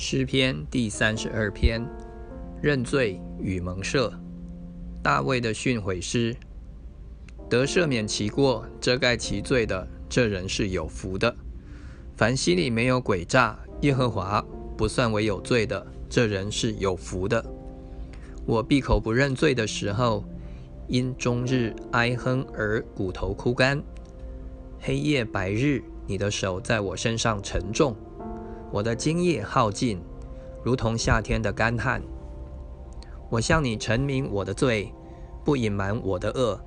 诗篇第三十二篇，认罪与蒙赦。大卫的训诲诗：得赦免其过、遮盖其罪的，这人是有福的；凡心里没有诡诈，耶和华不算为有罪的，这人是有福的。我闭口不认罪的时候，因终日哀哼而骨头枯干；黑夜白日，你的手在我身上沉重。我的精液耗尽，如同夏天的干旱。我向你陈明我的罪，不隐瞒我的恶。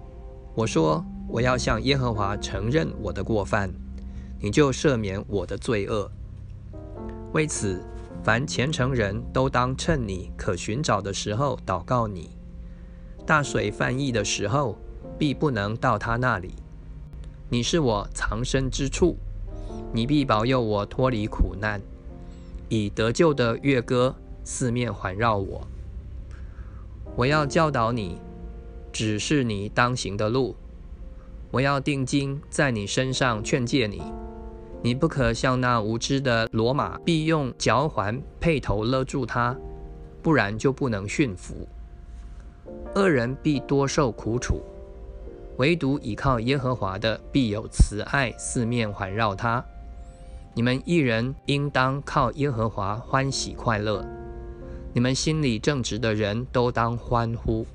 我说我要向耶和华承认我的过犯，你就赦免我的罪恶。为此，凡虔诚人都当趁你可寻找的时候祷告你。大水泛溢的时候，必不能到他那里。你是我藏身之处，你必保佑我脱离苦难。以得救的乐歌四面环绕我。我要教导你，指示你当行的路。我要定睛在你身上劝诫你。你不可像那无知的罗马，必用脚环配头勒住他，不然就不能驯服。恶人必多受苦楚，唯独倚靠耶和华的，必有慈爱四面环绕他。你们一人应当靠耶和华欢喜快乐，你们心里正直的人都当欢呼。